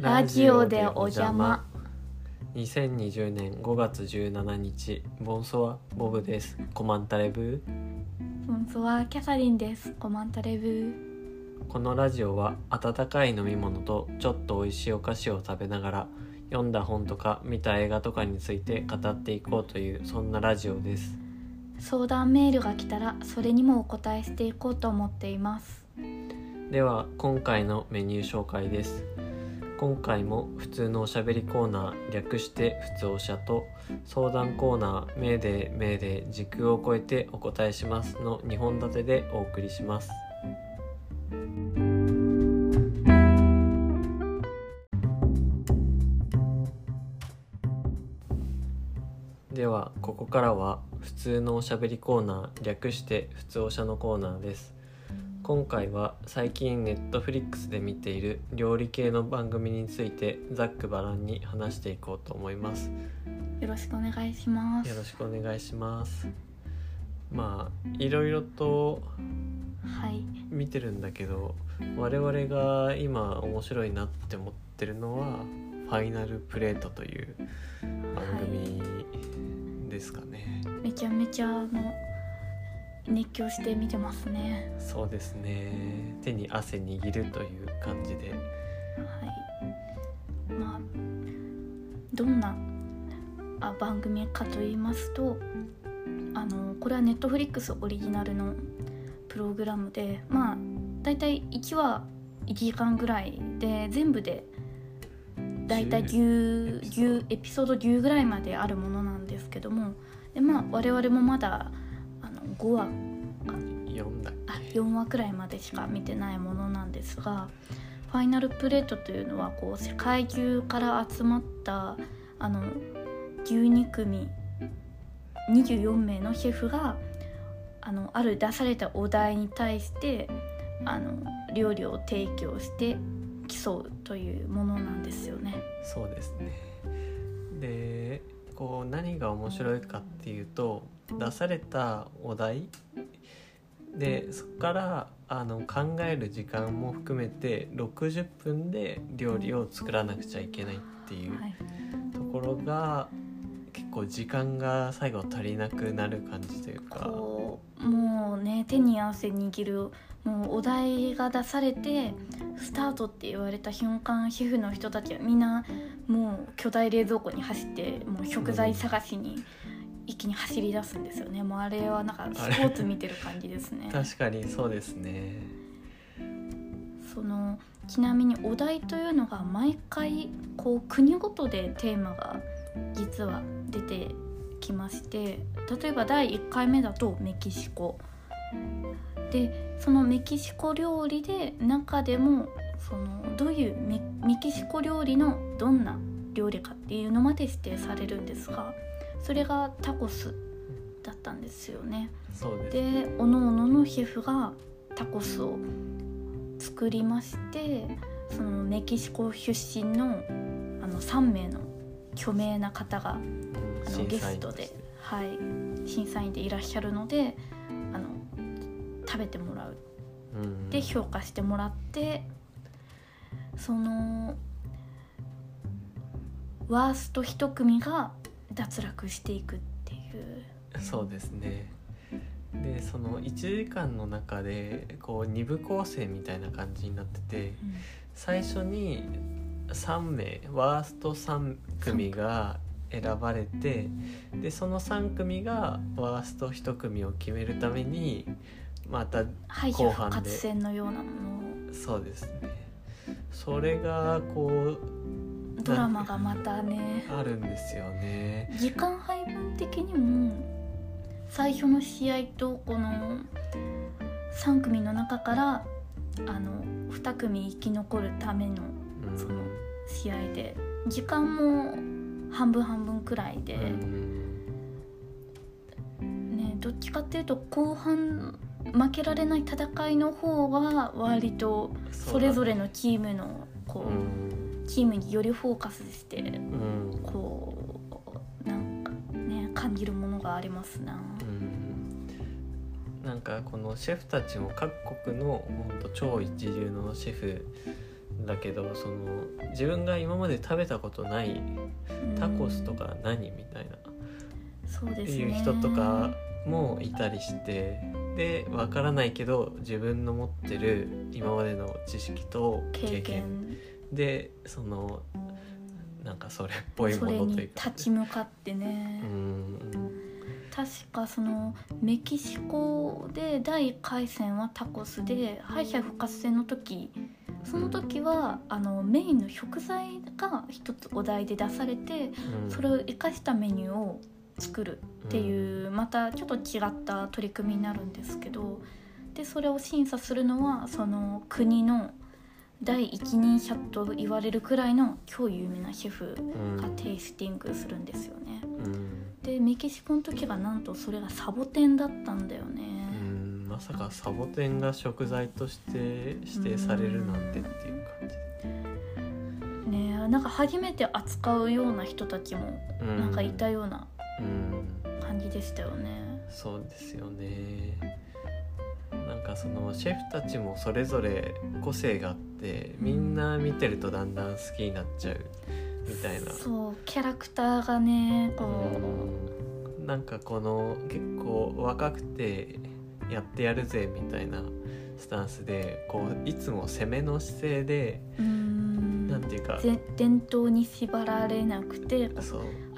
ラジオでお邪魔。2020年5月17日ボンソワボブです。コマンタレブ本当はキャサリンです。コマンタレブこのラジオは温かい飲み物とちょっと美味しいお菓子を食べながら読んだ本とか見た映画とかについて語っていこうというそんなラジオです。相談メールが来たらそれにもお答えしていこうと思っています。では今回のメニュー紹介です今回も普通のおしゃべりコーナー略して普通おしゃと相談コーナーメーデーメーデー時空を超えてお答えしますの2本立てでお送りします。ではここからは普通のおしゃべりコーナー略して普通おしゃのコーナーです。今回は最近ネットフリックスで見ている料理系の番組についてざっくばらんに話していこうと思います。よろしくお願いします。よろしくお願いします。まあいろいろとはい。見てるんだけど我々が今面白いなって思ってるのは「ファイナルプレート」という番組ですかね、めちゃめちゃあの熱狂して見てますね。そうですね。手に汗握るという感じで。はい。まあどんなあ番組かと言いますとあのこれはネットフリックスオリジナルのプログラムでまあだいたい1話1時間ぐらいで全部でだいたい10 10エピソード10ぐらいまであるものなんですけどもでまあ我々もまだ5話読んだっあけ4話くらいまでしか見てないものなんですがファイナルプレートというのはこう世界中から集まったあの12組24名のシェフがあのある出されたお題に対してあの料理を提供して競うというものなんですよね。そうですねでこう何が面白いかっていうと出されたお題？でそこからあの考える時間も含めて60分で料理を作らなくちゃいけないっていうはい、ところが結構時間が最後足りなくなる感じというか。こうもうね手に汗握るもうお題が出されてスタートって言われた瞬間シェフの人たちはみんなもう巨大冷蔵庫に走ってもう食材探しに一気に走り出すんですよね。もうあれはなんかスポーツ見てる感じですね。確かにそうですね。そのちなみにお題というのが毎回こう国ごとでテーマが実は出てきまして例えば第1回目だとメキシコ。でそのメキシコ料理で中でもそのどういうメメキシコ料理のどんな料理かっていうのまで指定されるんですがそれがタコスだったんですよね。でおのおののシェフがタコスを作りましてそのメキシコ出身のあの3名の著名な方があの審ゲストではい、審査員でいらっしゃるのであの食べてもらう。うんで評価してもらってそのワースト1組が脱落していくっていう。そうですね。でその1時間の中でこう2部構成みたいな感じになってて最初に3名ワースト3組が選ばれてでその3組がワースト1組を決めるためにまた後半で復活戦のようなものを。そうですね。それがこドラマがまたね。うあるんですよね。時間配分的にも最初の試合とこの3組の中からあの2組生き残るためのうん。その試合で時間も半分半分くらいで、うんね、どっちかっていうと後半負けられない戦いの方が割とそれぞれのチームのこううんチームによりフォーカスしてうん。こうなんかね感じるものがありますな。うん。なんかこのシェフたちも各国のほんと超一流のシェフだけどその自分が今まで食べたことないタコスとか何みたいな。そうですね。いう人とかもいたりしてでわからないけど自分の持ってる今までの知識と経験でそのなんかそれっぽいものというか。立ち向かってね、うん確かそのメキシコで第1回戦はタコスで敗者復活戦の時。その時はあのメインの食材が一つお題で出されてうん。それを生かしたメニューを作るっていうまたちょっと違った取り組みになるんですけど。でそれを審査するのはその国の第一人者と言われるくらいの超有名なシェフうん。がテイスティングするんですよね。うん。でメキシコの時がなんとそれがサボテンだったんだよね。うん。まさかサボテンが食材として指定されるなんてっていう感じ。ねえなんか初めて扱うような人たちもうなんかいたようなうん。感じでしたよね。そうですよねなんかそのシェフたちもそれぞれ個性があってみんな見てるとだんだん好きになっちゃうみたいな。そうキャラクターがねこう。ん。なんかこの結構若くてやってやるぜみたいなスタンスでこういつも攻めの姿勢でなんていうかぜ伝統に縛られなくて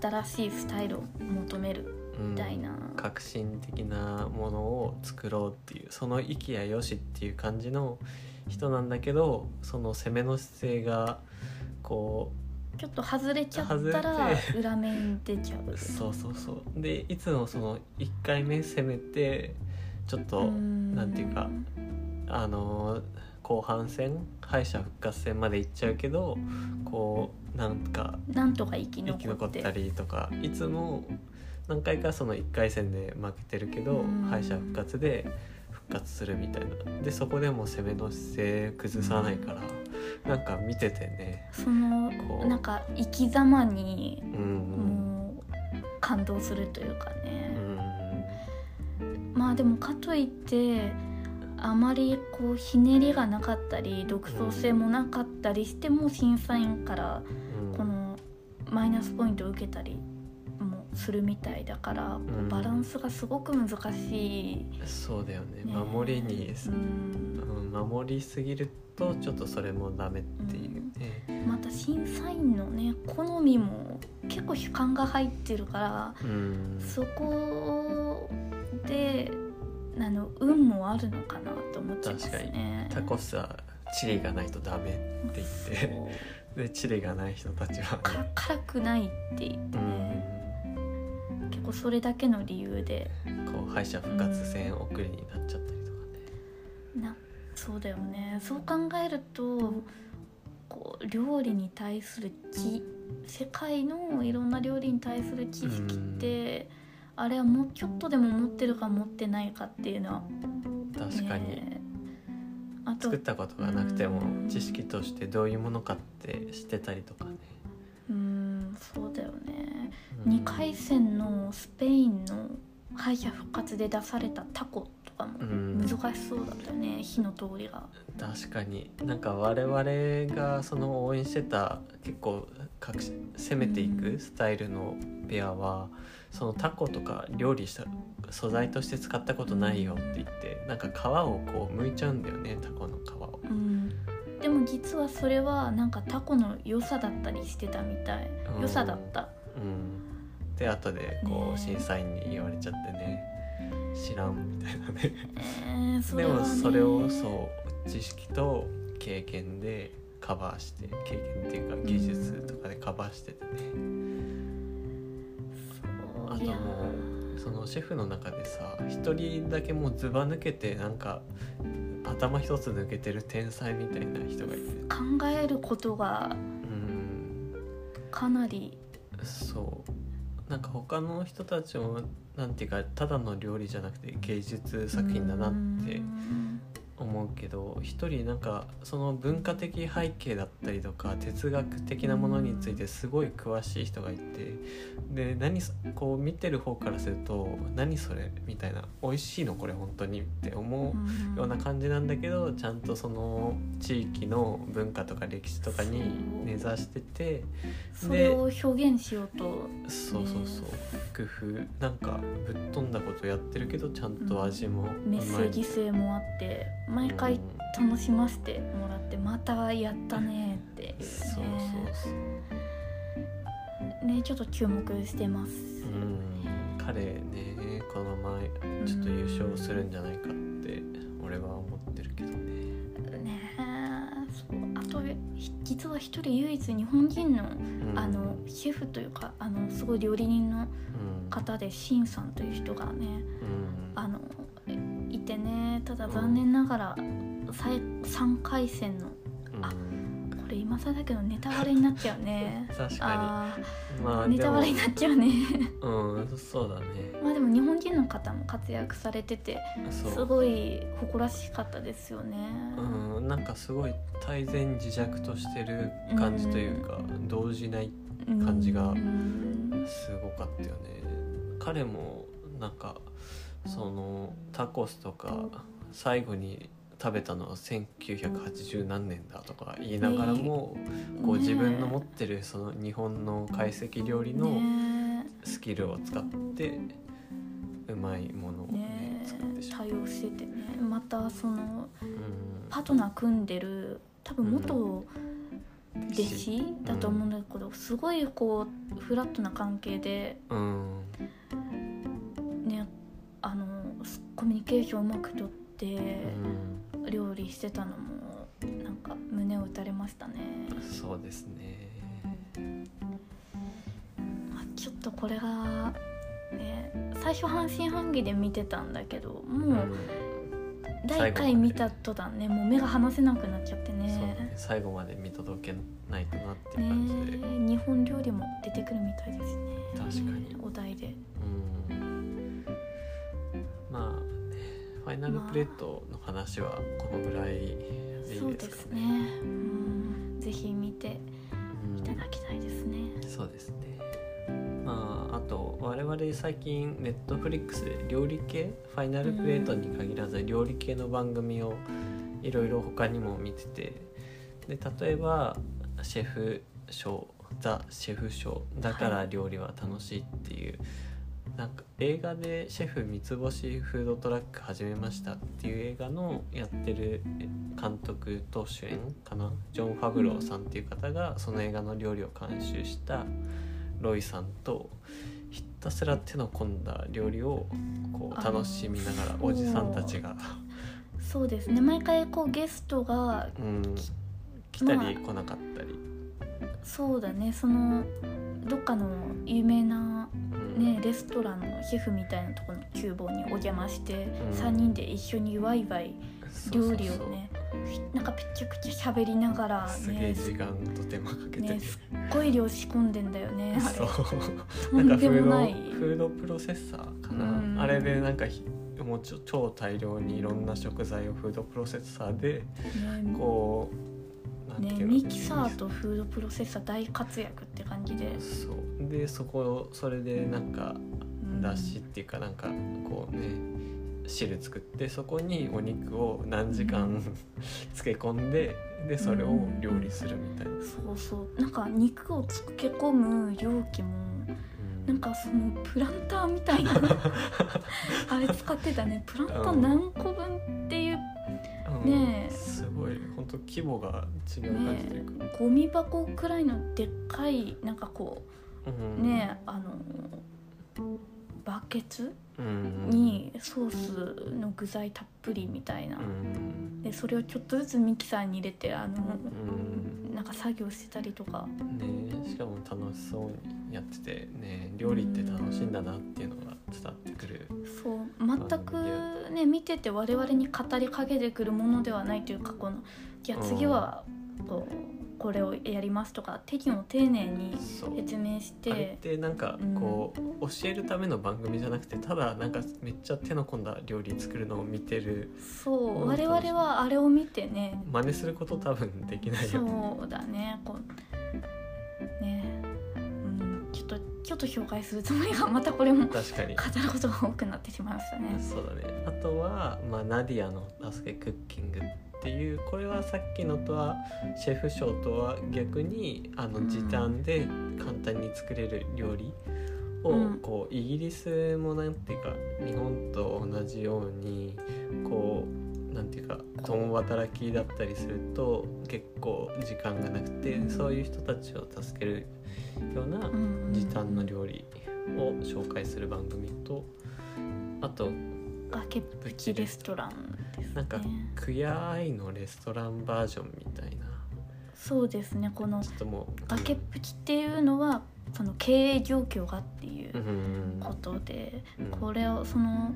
新しいスタイルを求めるうん。みたいな、革新的なものを作ろうっていうその息やよしっていう感じの人なんだけどその攻めの姿勢がこちょっと外れちゃったら裏面出ちゃううそうそうそう。でいつもその1回目攻めてちょっとうん。なんていうかあのー後半戦敗者復活戦まで行っちゃうけどこうなんかなんとか生き生き残ったりとかいつも何回かその1回戦で負けてるけどうん。敗者復活で復活するみたいな。でそこでも攻めの姿勢崩さないからなんか見ててねそのなんか生き様にうんもう感動するというかうね、んまあでもかといってあまりこうひねりがなかったり独創性もなかったりしても審査員からうん。このマイナスポイントを受けたりもするみたいだからこうん。うバランスがすごく難しい、そうだよね。ね。守りに、うん。うん、守りすぎるとちょっとそれもダメっていうね、また審査員のね好みも結構主観が入ってるからうん。そこであの運もあるのかなと思っちゃいますね。タコスはチリがないとダメって言って。でチリがない人たちは。かね辛くないって言ってうね、構それだけの理由でこう敗者復活戦送りになっちゃったりとかね。なそうだよね。そう考えるとこう料理に対する知世界のいろんな料理に対する知識って、あれはもうちょっとでも持ってるか持ってないかっていうのは、確かに、ね。あと作ったことがなくてもうん。知識としてどういうものかって知ってたりとかね、2回戦のスペインの敗者復活で出されたタコとかもうん。難しそうだったよね、火の通りが。確かに。なんか我々がその応援してた結構攻めていくスタイルのペアはそのタコとか料理した素材として使ったことないよって言ってなんか皮をこう剥いちゃうんだよねタコの皮を。うん、でも実はそれはなんかタコの良さだったりしてたみたい。うん。良さだった。うん、で後でこねう審査員に言われちゃってね。知らんみたいなね。えー、そでもそれをそう知識と経験でカバーして経験っていうか技術とかでカバーしててね、あといやもうそのシェフの中でさ一人だけもうずば抜けてなんか頭一つ抜けてる天才みたいな人がいて。考えることがうん。かなりそうなんか他の人たちもなんていうかただの料理じゃなくて芸術作品だなって思思うけど一人なんかその文化的背景だったりとか哲学的なものについてすごい詳しい人がいてで何そこう見てる方からすると「何それ?」みたいな「美味しいのこれ本当に」って思うような感じなんだけどちゃんとその地域の文化とか歴史とかに根ざしててそれを表現しようと。そうそうそう。工夫。なんかぶっ飛んだことやってるけどちゃんと味もうメッセージ性もあって毎回楽しませてもらってまたやったねっていうね。そうそうそう。ねちょっと注目してます、うん。彼ねこのままちょっと優勝するんじゃないかって俺は思ってるけどね。ねそうあとひ実は一人唯一日本人のうん。あのシェフというかあのすごい料理人のうん。方でシンさんという人がねうん。あのいてねただ残念ながら3回戦のうん。あこれ今更だけどネタバレになっちゃうね。確かあにまあーネタバレになっちゃうね。うんそうだね。まあでも日本人の方も活躍されててすごい誇らしかったですよね。うんなんかすごい泰然自若としてる感じというか、動じない感じがうん。すごかったよね。彼もなんかそのタコスとか最後に食べたのは1980何年だとか言いながらも、こうね自分の持ってるその日本の懐石料理のね。スキルを使ってうまいものを、ねね。作ってしまう、対応しててね。またそのうん。パートナー組んでる多分元弟子だと思うんだけど、すごいこうフラットな関係でうん。ねあのコミュニケーションうまくとってうん。料理してたのもなんか胸を打たれましたね、そうですね。まあ、ちょっとこれがね最初半信半疑で見てたんだけどもう第1回見た途端ねもう目が離せなくなっちゃってね。ね最後まで見届けないとなっていうね感じで、日本料理も出てくるみたいですね。確かに。お題で。うんファイナルプレートの話はこのぐらいでいいそうですかね。うん。ぜひ見てうんいただきたいですね。そうですね。まああと我々最近ネットフリックスで料理系ファイナルプレートに限らず料理系の番組をいろいろ他にも見てて。で例えばシェフショーザ・シェフショーだから料理は楽しいっていう、なんか映画でシェフ三つ星フードトラック始めましたっていう映画のやってる監督と主演かな？ジョン・ファブローさんっていう方がその映画の料理を監修したロイさんとひたすら手の込んだ料理をこう楽しみながらおじさんたちが、そうですね。毎回こうゲストがうん、来たり来なかったり、そうだね。そのどっかの有名なうんねレストランのシェフみたいなところの厨房にお邪魔して、うん。3人で一緒にワイワイ料理をねなんかぺちゃくちゃ喋りながらすげえね時間と手間かけてて、ねすっごい量仕込んでんだよねあそう。れとんでもない。かフードフードプロセッサーかな、うん。あれでなんかひもうちょ超大量にいろんな食材をフードプロセッサーでね。こうねミキサーとフードプロセッサー大活躍って感じで、そう。でそこそれでなんかうん。だしっていうかなんかこうね汁作ってそこにお肉を何時間 漬け込んででそれを料理するみたいな、そうそう。なんか肉を漬け込む容器もうん。なんかそのプランターみたいな あれ使ってたね。プランター何個分っていううん。ねえすごい。本当規模が違う感じというか、ゴミ箱くらいのでっかいなんかこううんねあのバケツうんにソースの具材たっぷりみたいな。うんでそれをちょっとずつミキサーに入れてあのうんなんか作業してたりとか。ねしかも楽しそうにやっててね料理って楽しいんだなっていうのが伝わってくる。そう全くね見てて我々に語りかけてくるものではないというかこのじゃあ次はこうこれをやりますとか手順を丁寧に説明しててなんかこう、教えるための番組じゃなくてただなんかめっちゃ手の込んだ料理作るのを見てるそう。うん。我々はあれを見てね。真似すること多分できないよね。そうだね。こうね。うん。ちょっとちょっと紹介するつもりがまたこれも語確かに。ることが多くなってしまいましたね。そうだね。あとは、まあ、ナディアの「助けクッキング」っていうこれはさっきのとはシェフ賞とは逆にあのうん時短で簡単に作れる料理を、うん。こうイギリスもなんていうか日本と同じようにこうなんていうか共働きだったりすると結構時間がなくてそういう人たちを助けるようなうん時短の料理を紹介する番組とあと崖っぷちレストランですねなんかクヤアイのレストランバージョンみたいな。そうですね。この崖っぷちっていうのはその経営状況がっていうことで、うん。これをその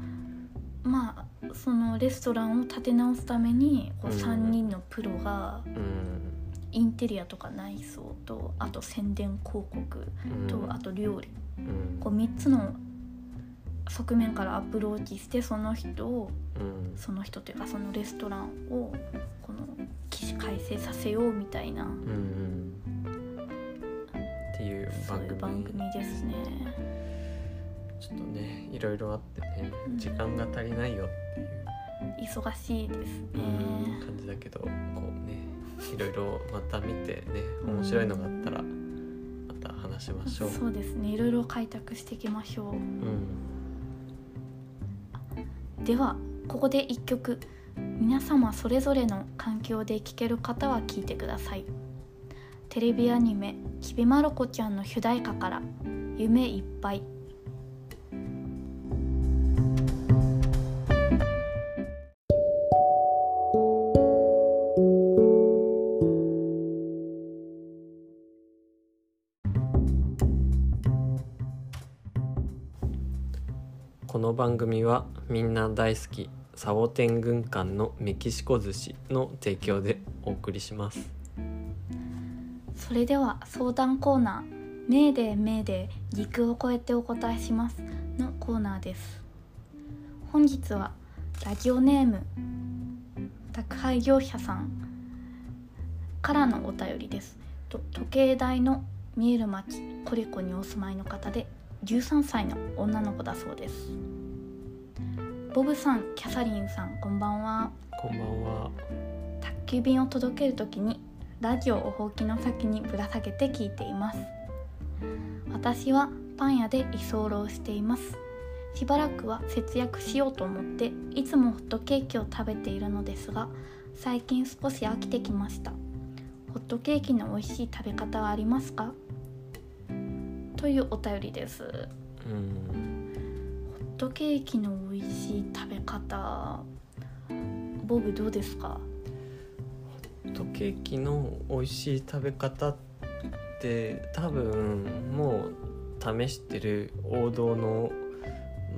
まあそのレストランを立て直すためにこううん。3人のプロがうん。インテリアとか内装とあと宣伝広告うん。とあと料理。うん。こう3つの側面からアプローチしてその人をうん。その人というかそのレストランをこの起死回生させようみたいな。うんうん。っていうそういう番組番組ですね。ちょっとねいろいろあってねうん。時間が足りないよっていう。忙しいですね。感じだけどこうねいろいろまた見てね面白いのがあったらまた話しましょう。そうですね。いろいろ開拓していきましょう。うん。ではここで1曲。皆様それぞれの環境で聴ける方は聴いてください。テレビアニメ「ちびまる子ちゃん」の主題歌から「夢いっぱい」この番組はみんな大好き。サボテン軍艦のメキシコ寿司の提供でお送りします。それでは相談コーナー「メーデーメーデー陸を越えてお答えします」のコーナーです。本日はラジオネーム宅配業者さんからのお便りです。と時計台の見える町コリコにお住まいの方で13歳の女の子だそうです。ボブさんキャサリンさんこんばんは。こんばんは。宅急便を届けるときにラジオをほうきの先にぶら下げて聞いています。私はパン屋で居候しています。しばらくは節約しようと思っていつもホットケーキを食べているのですが最近少し飽きてきました。ホットケーキの美味しい食べ方はありますか？というお便りです。ホうん。ットケーキの美味しい食べ方ボブどうですか？ホットケーキの美味しい食べ方って多分もう試してる王道の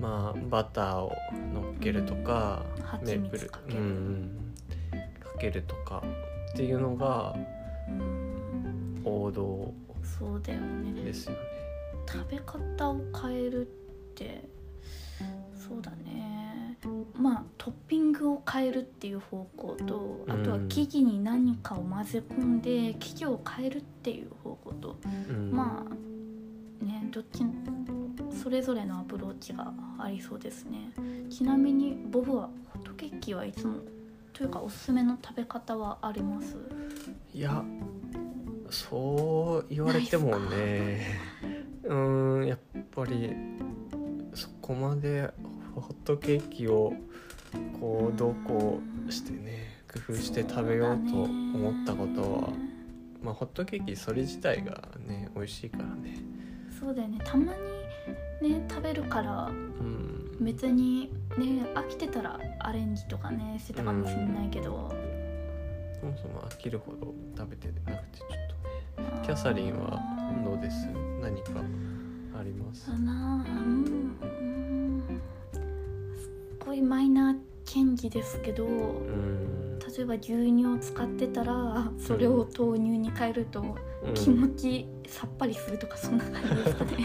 まあバターを乗っけるとか、うんメープルかけるうんうんかけるとかっていうのがうん王道そうだよね。食べ方を変えるってそうだね。まあトッピングを変えるっていう方向とあとはうん。生地に何かを混ぜ込んで生地を変えるっていう方向と、うん。まあねどっちそれぞれのアプローチがありそうですね。ちなみにボブはホットケーキはいつもというかおすすめの食べ方はあります？いやそう言われてもね。うーんやっぱりそこまでホットケーキをこうどうこうしてね工夫して食べようと思ったことは、まあ、ホットケーキそれ自体がね美味しいからね。そうだよね。たまにね食べるからうん。別にね飽きてたらアレンジとかねしてたかもしれないけど、そもそも飽きるほど食べてなくてちょっとね。キャサリンはどうです？何かあります？だなうんマイナー権利ですけどうん。例えば牛乳を使ってたらあそれを豆乳に変えるとうん。気持ちさっぱりするとかそんな感じですかね。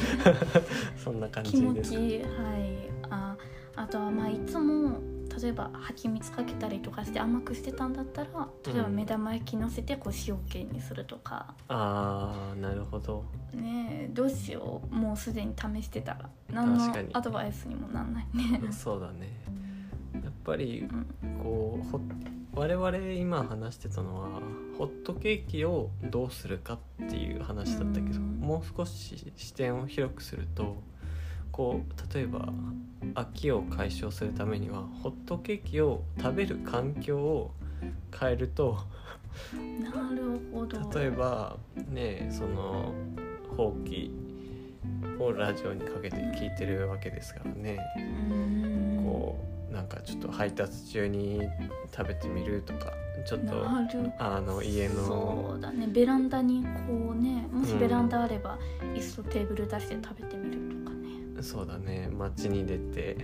そんな感気じです。持ちはい。ああとはまあいつも例えば蜂蜜かけたりとかして甘くしてたんだったら例えばうん。目玉焼きのせてこう塩系にするとか、ああなるほど。ねえどうしよう。もうすでに試してたら。何のアドバイスにもなんないね。そうだねぱりうんこうほ我々今話してたのはホットケーキをどうするかっていう話だったけど、うん。もう少し視点を広くするとこう例えば飽きを解消するためにはホットケーキを食べる環境を変えるとなるほど。例えばねそのほうきをラジオにかけて聞いてるわけですからね。うん。こうなんかちょっと配達中に食べてみるとかちょっとあの家そのうだね。ベランダにこうねもしうん。ベランダあれば、椅子とテーブル出して食べてみるとかね。そうだね。街に出て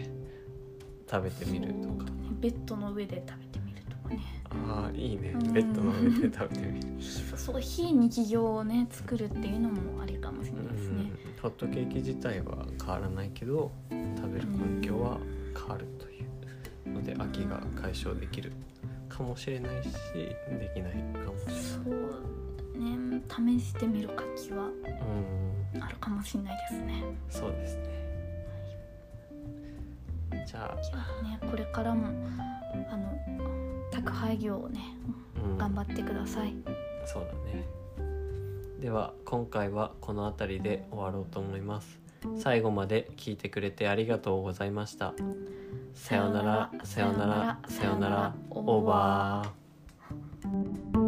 食べてみるとか。ね。ベッドの上で食べてみるとかね。ああいいね。うん。ベッドの上で食べてみる。そうそう非日常をね作るっていうのもありかもしれうないですね。ん。ホットケーキ自体は変わらないけど食べる環境は変わるというので飽きが解消できるかもしれないしできないかもしれない。そうね。試してみる価値はうん。あるかもしれないですね。そうですね。じゃいやねこれからもあの宅配業をねあ、うん。頑張ってください。そうだね。では今回はこの辺りで終わろうと思います。最後まで聞いてくれてありがとうございましたさようならさようならさようならオーバー